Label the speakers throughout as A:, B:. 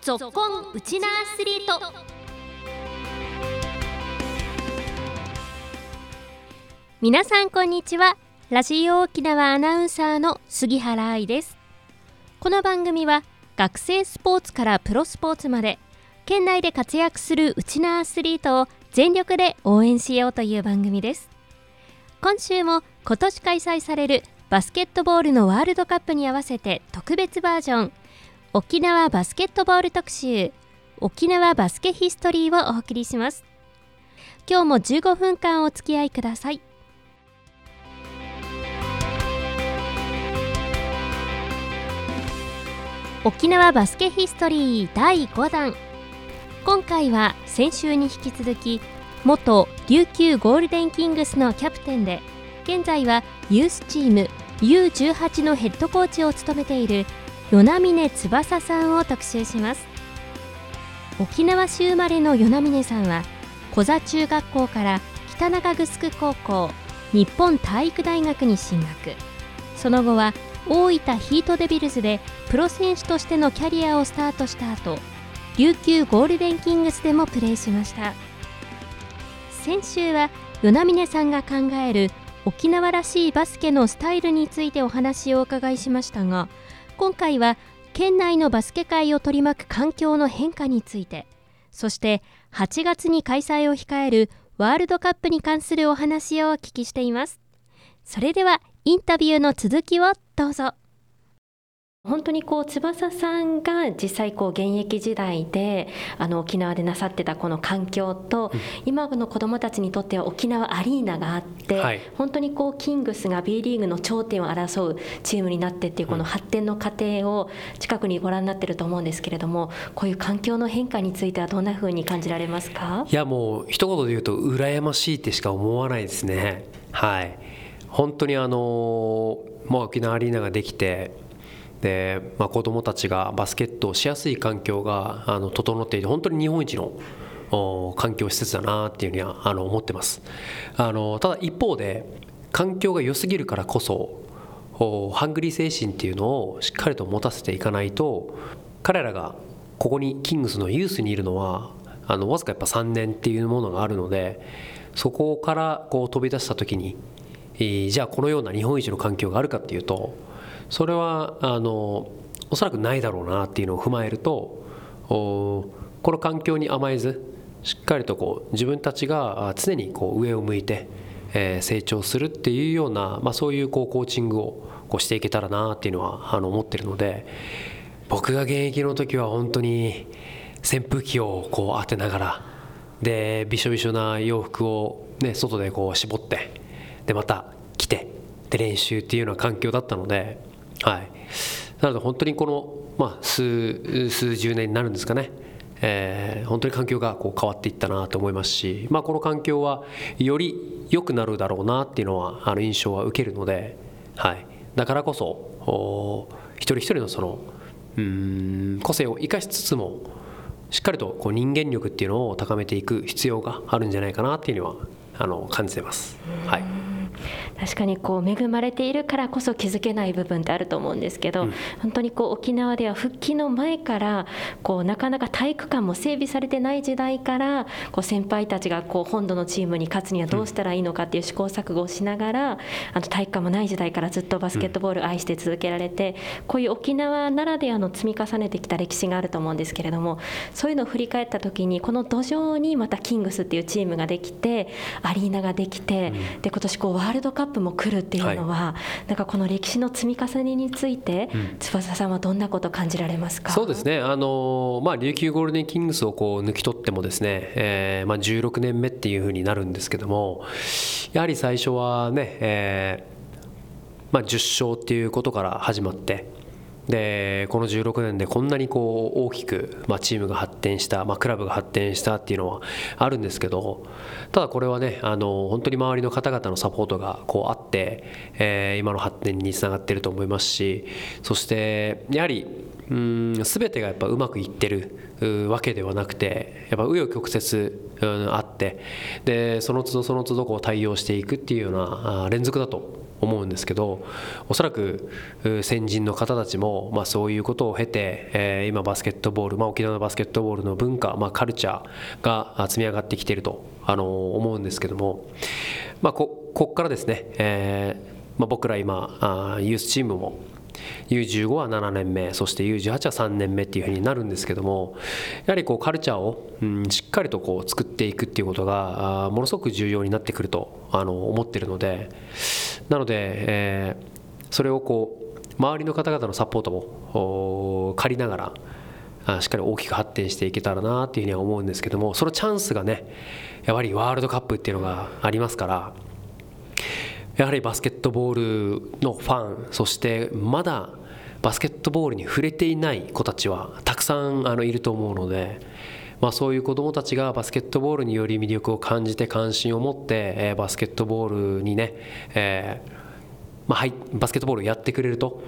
A: ぞっこんウチナアスリート。皆さんこんにちは。ラジオ沖縄アナウンサーの杉原愛です。この番組は学生スポーツからプロスポーツまで県内で活躍するウチナアスリートを全力で応援しようという番組です。今週も今年開催されるバスケットボールのワールドカップに合わせて特別バージョン沖縄バスケットボール特集沖縄バスケヒストリーをお送りします。今日も15分間お付き合いください。沖縄バスケヒストリー第5弾。今回は先週に引き続き元琉球ゴールデンキングスのキャプテンで現在はユースチーム U18 のヘッドコーチを務めている与那嶺翼さんを特集します。沖縄市生まれの与那嶺さんは小座中学校から北中城高校日本体育大学に進学。その後は大分ヒートデビルズでプロ選手としてのキャリアをスタートした後琉球ゴールデンキングスでもプレーしました。先週は与那嶺さんが考える沖縄らしいバスケのスタイルについてお話をお伺いしましたが今回は県内のバスケ界を取り巻く環境の変化についてそして8月に開催を控えるワールドカップに関するお話をお聞きしています。それではインタビューの続きをどうぞ。本当にこう翼さんが実際こう現役時代であの沖縄でなさってたこの環境と、うん、今の子どもたちにとっては沖縄アリーナがあって、はい、本当にこうキングスが B リーグの頂点を争うチームになってっていうこの発展の過程を近くにご覧になってると思うんですけれどもこういう環境の変化についてはどんなふうに感じられますか？
B: いやもう一言で言うと羨ましいってしか思わないですね。はい。本当にあのもう沖縄アリーナができてで、まあ、子どもたちがバスケットをしやすい環境があの整っていて本当に日本一の環境施設だなっていうふうにはあの思ってます。あのただ一方で環境が良すぎるからこそハングリー精神っていうのをしっかりと持たせていかないと彼らがここにキングスのユースにいるのはあのわずかやっぱ3年っていうものがあるのでそこからこう飛び出した時に、えー、じゃあこのような日本一の環境があるかっていうとそれはあのおそらくないだろうなっていうのを踏まえるとこの環境に甘えずしっかりとこう自分たちが常にこう上を向いて、えー、成長するっていうような、まあ、そういうこうコーチングをこうしていけたらなっていうのはあの思ってるので僕が現役の時は本当に扇風機をこう当てながらでびしょびしょな洋服を、ね、外でこう絞ってでまた着てで練習っていうような環境だったのではい、なので本当にこの、まあ、数数十年になるんですかね、えー、本当に環境がこう変わっていったなと思いますし、まあ、この環境はより良くなるだろうなっていうのはあの印象は受けるので、はい、だからこそ一人一人のそのうん個性を生かしつつもしっかりとこう人間力っていうのを高めていく必要があるんじゃないかなっていうのはあの感じてます。はい。
A: 確かにこう恵まれているからこそ気づけない部分ってあると思うんですけど、うん、本当にこう沖縄では復帰の前からこうなかなか体育館も整備されてない時代からこう先輩たちがこう本土のチームに勝つにはどうしたらいいのかっていう試行錯誤をしながら、うん、あの体育館もない時代からずっとバスケットボール愛して続けられて、こういう沖縄ならではの積み重ねてきた歴史があると思うんですけれどもそういうのを振り返った時にこの土壌にまたキングスっていうチームができてアリーナができて、で今年こうワールドカップも来るっていうのは、はい、なんかこの歴史の積み重ねについて、うん、翼さんはどんなこと感じられますか？
B: そうですね。あの、まあ、琉球ゴールデンキングスをこう抜き取ってもですね、えーまあ、16年目っていうふうになるんですけどもやはり最初はね、えーまあ、10勝っていうことから始まってでこの16年でこんなにこう大きく、まあ、チームが発展した、まあ、クラブが発展したっていうのはあるんですけどただこれはねあの本当に周りの方々のサポートがこうあって、えー、今の発展につながっていると思いますしそしてやはりうん全てがやっぱうまくいってるわけではなくてやっぱ紆余曲折、うん、あってでその都度その都度こう対応していくっていうような連続だと思うんですけどおそらく先人の方たちも、まあ、そういうことを経て、えー、今バスケットボール、まあ、沖縄のバスケットボールの文化、まあ、カルチャーが積み上がってきているとあの思うんですけども、まあ、ここからですね、えーまあ、僕ら今あユースチームも U15 は7年目そして U18 は3年目っていうふうになるんですけどもやはりこうカルチャーを、うん、しっかりとこう作っていくっていうことがあものすごく重要になってくるとあの思ってるのでなので、えー、それをこう周りの方々のサポートも借りながらしっかり大きく発展していけたらなっていうふうには思うんですけどもそのチャンスがねやはりワールドカップっていうのがありますからやはりバスケットボールのファンそしてまだバスケットボールに触れていない子たちはたくさんあのいると思うので、まあ、そういう子どもたちがバスケットボールにより魅力を感じて関心を持って、えー、バスケットボールにね、えーまあ、はい、バスケットボールをやってくれると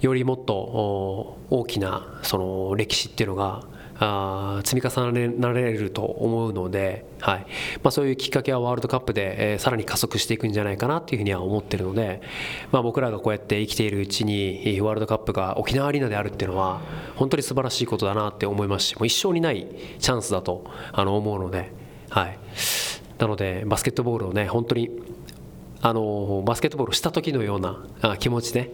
B: よりもっと大きなその歴史っていうのがあ積み重ねられると思うので、はい。まあ、そういうきっかけはワールドカップで、えー、さらに加速していくんじゃないかなというふうには思ってるので、まあ、僕らがこうやって生きているうちにワールドカップが沖縄アリーナであるっていうのは本当に素晴らしいことだなって思いますしもう一生にないチャンスだとあの思うので、はい、なのでバスケットボールをね本当にあのバスケットボールをした時のような気持ちで、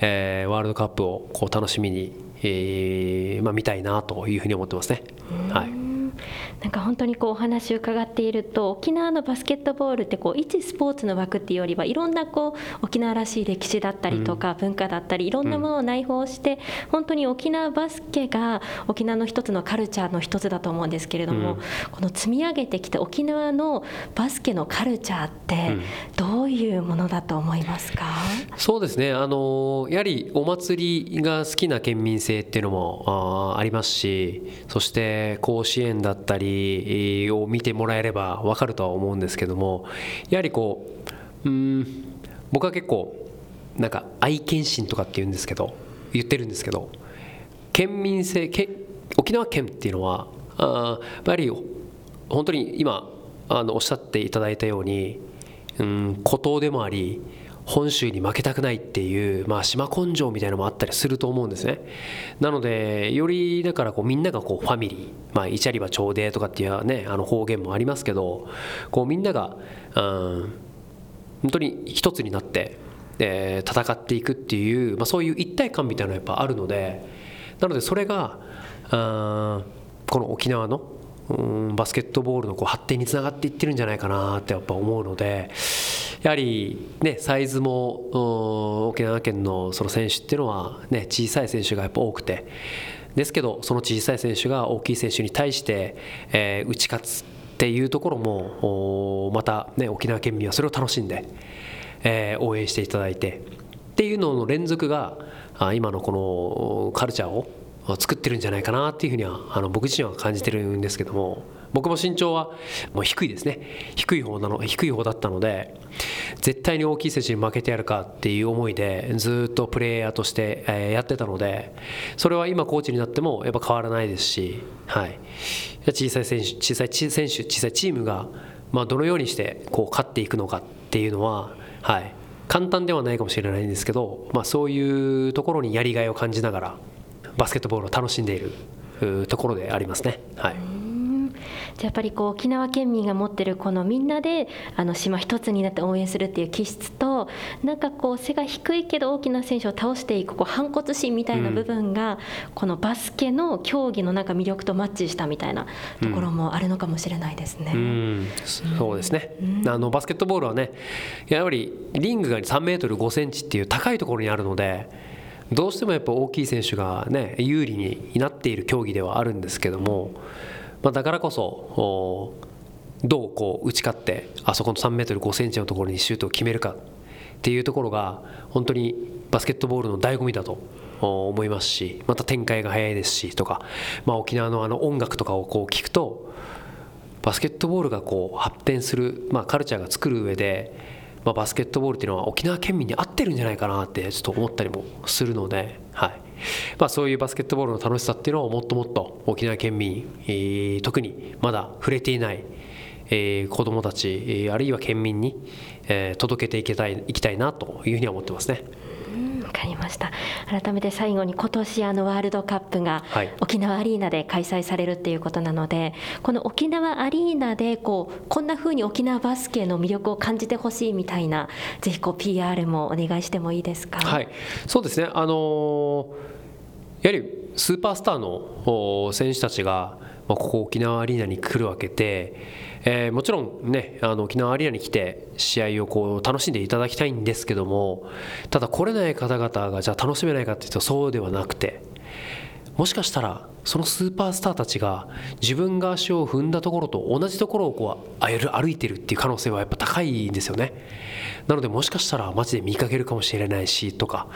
B: えー、ワールドカップをこう楽しみにえーまあ、見たいなというふうに思ってますね。はい
A: なんか本当にこうお話を伺っていると沖縄のバスケットボールってこう一スポーツの枠っていうよりはいろんなこう沖縄らしい歴史だったりとか文化だったりいろんなものを内包して本当に沖縄バスケが沖縄の一つのカルチャーの一つだと思うんですけれども、この積み上げてきた沖縄のバスケのカルチャーってどういうものだと思いますか、
B: うん、そうですね。あのやはりお祭りが好きな県民性っていうのもあありますしそして甲子園だったりを見てもらえれば分かるとは思うんですけどもやはりこううん僕は結構なんか愛犬心とかって言うんですけど言ってるんですけど県民性沖縄県っていうのはあやはり本当に今あのおっしゃっていただいたようにうん孤島でもあり本州に負けたくないっていう、まあ、島根性みたいなのもあったりすると思うんですね。なのでよりだからこうみんながこうファミリー、まあ、イチャリバ朝礼とかっていうねあの方言もありますけどこうみんなが、うん、本当に一つになって、えー、戦っていくっていう、まあ、そういう一体感みたいなのがやっぱあるのでなのでそれがうんこの沖縄のバスケットボールのこう発展につながっていってるんじゃないかなってやっぱ思うのでやはり、ね、サイズも沖縄県のその選手っていうのは、ね、小さい選手がやっぱ多くて。ですけどその小さい選手が大きい選手に対して、えー、打ち勝つっていうところもまた、ね、沖縄県民はそれを楽しんで、えー、応援していただいてっていうのの連続が今のこのカルチャーを作ってるんじゃないかなっていうふうにはあの僕自身は感じてるんですけども僕も身長はもう低いですね。低い方なの低い方だったので絶対に大きい選手に負けてやるかっていう思いでずっとプレイヤーとしてやってたのでそれは今コーチになってもやっぱ変わらないですし、はい、小さい選手小さい選手小さいチームがまあどのようにしてこう勝っていくのかっていうのは、はい、簡単ではないかもしれないんですけど、まあ、そういうところにやりがいを感じながらバスケットボールを楽しんでいるところでありますね。はい。
A: やっぱりこう沖縄県民が持ってるこのみんなであの島一つになって応援するっていう気質となんかこう背が低いけど大きな選手を倒していくこう反骨心みたいな部分が、このバスケの競技のなんか魅力とマッチしたみたいなところもあるのかもしれないですね。うん、
B: そうですね、うん、あのバスケットボールはねやはりリングが3メートル5センチっていう高いところにあるのでどうしてもやっぱ大きい選手がね有利になっている競技ではあるんですけども。まあ、だからこそどうこう打ち勝ってあそこの3メートル5センチのところにシュートを決めるかっていうところが本当にバスケットボールの醍醐味だと思いますしまた展開が早いですしとか、まあ、沖縄のあの音楽とかをこう聞くとバスケットボールがこう発展する、まあ、カルチャーが作る上で、まあ、バスケットボールっていうのは沖縄県民に合ってるんじゃないかなってちょっと思ったりもするので、はい、まあ、そういうバスケットボールの楽しさっていうのをもっともっと沖縄県民、えー、特にまだ触れていない、えー、子どもたちあるいは県民に、えー、届けていきたいいきたいなというふうには思ってますね。
A: わかりました。改めて最後に今年あのワールドカップが沖縄アリーナで開催されるっていうことなので、はい、この沖縄アリーナでこうこんなふうに沖縄バスケの魅力を感じてほしいみたいなぜひこう PR もお願いしてもいいですか？
B: はい、そうですね。あのー、やはりスーパースターの選手たちがここ沖縄アリーナに来るわけで、えー、もちろんねあの沖縄アリーナに来て試合をこう楽しんでいただきたいんですけどもただ来れない方々がじゃあ楽しめないかっていうとそうではなくてもしかしたらそのスーパースターたちが自分が足を踏んだところと同じところをこう歩いてるっていう可能性はやっぱ高いんですよね。なのでもしかしたら街で見かけるかもしれないしとか。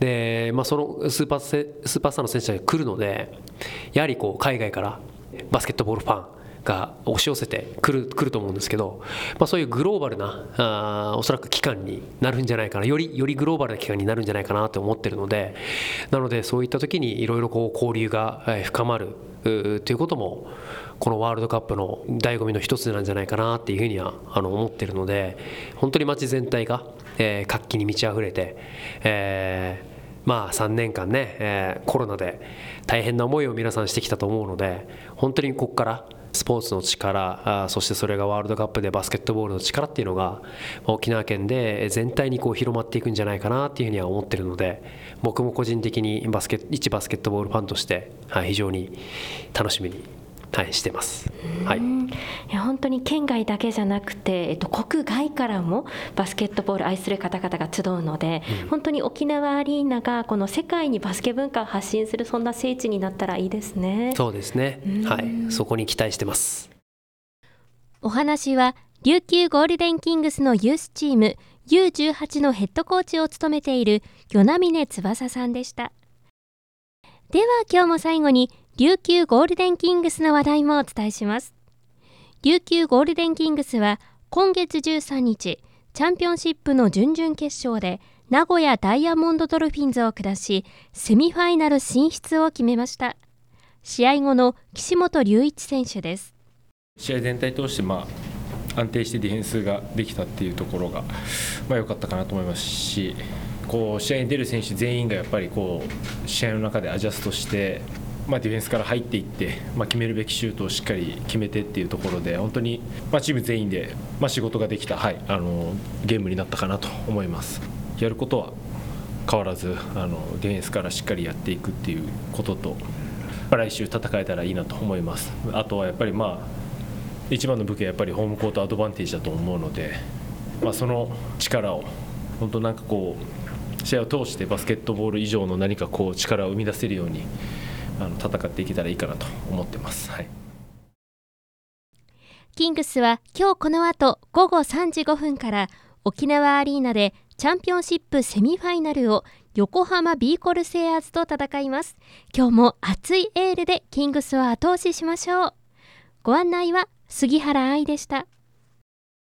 B: で、まあ、そのスーパースーパースターの選手が来るのでやはりこう海外からバスケットボールファンが押し寄せてくるくると思うんですけど、まあ、そういうグローバルなあおそらく期間になるんじゃないかなよりよりグローバルな期間になるんじゃないかなと思ってるのでなのでそういった時にいろいろ交流が深まるということもこのワールドカップの醍醐味の一つなんじゃないかなっていうふうにはあの思ってるので本当に街全体が、えー、活気に満ち溢れて、えーまあ3年間ね、えー、コロナで大変な思いを皆さんしてきたと思うので本当にここからスポーツの力そしてそれがワールドカップでバスケットボールの力っていうのが沖縄県で全体にこう広まっていくんじゃないかなっていうふうには思ってるので僕も個人的にバスケ一バスケットボールファンとして、はい、非常に楽しみにはい、してます。はい。い
A: や本当に県外だけじゃなくて、えっと国外からもバスケットボール愛する方々が集うので、うん、本当に沖縄アリーナがこの世界にバスケ文化を発信するそんな聖地になったらいいですね。
B: そうですね。はい、そこに期待してます。
A: お話は琉球ゴールデンキングスのユースチーム U18 のヘッドコーチを務めている与那峰翼さんでした。では今日も最後に琉球ゴールデンキングスの話題もお伝えします。琉球ゴールデンキングスは今月13日チャンピオンシップの準々決勝で名古屋ダイヤモンドドルフィンズを下しセミファイナル進出を決めました。試合後の岸本隆一選手です。
C: 試合全体通してまあ安定してディフェンスができたっていうところがまあ良かったかなと思いますしこう試合に出る選手全員がやっぱりこう試合の中でアジャストしてまあ、ディフェンスから入っていって、まあ、決めるべきシュートをしっかり決めてっていうところで本当に、まあ、チーム全員で、まあ、仕事ができた、はい、あのゲームになったかなと思います。やることは変わらずあのディフェンスからしっかりやっていくっていうことと、来週戦えたらいいなと思います。あとはやっぱりまあ一番の武器はやっぱりホームコートアドバンテージだと思うので、まあ、その力を本当なんかこう試合を通してバスケットボール以上の何かこう力を生み出せるようにあの戦っていけたらいいかなと思ってます。はい。
A: キングスは今日この後午後3時5分から沖縄アリーナでチャンピオンシップセミファイナルを横浜ビーコルセアーズと戦います。今日も熱いエールでキングスを後押ししましょう。ご案内は杉原愛でした。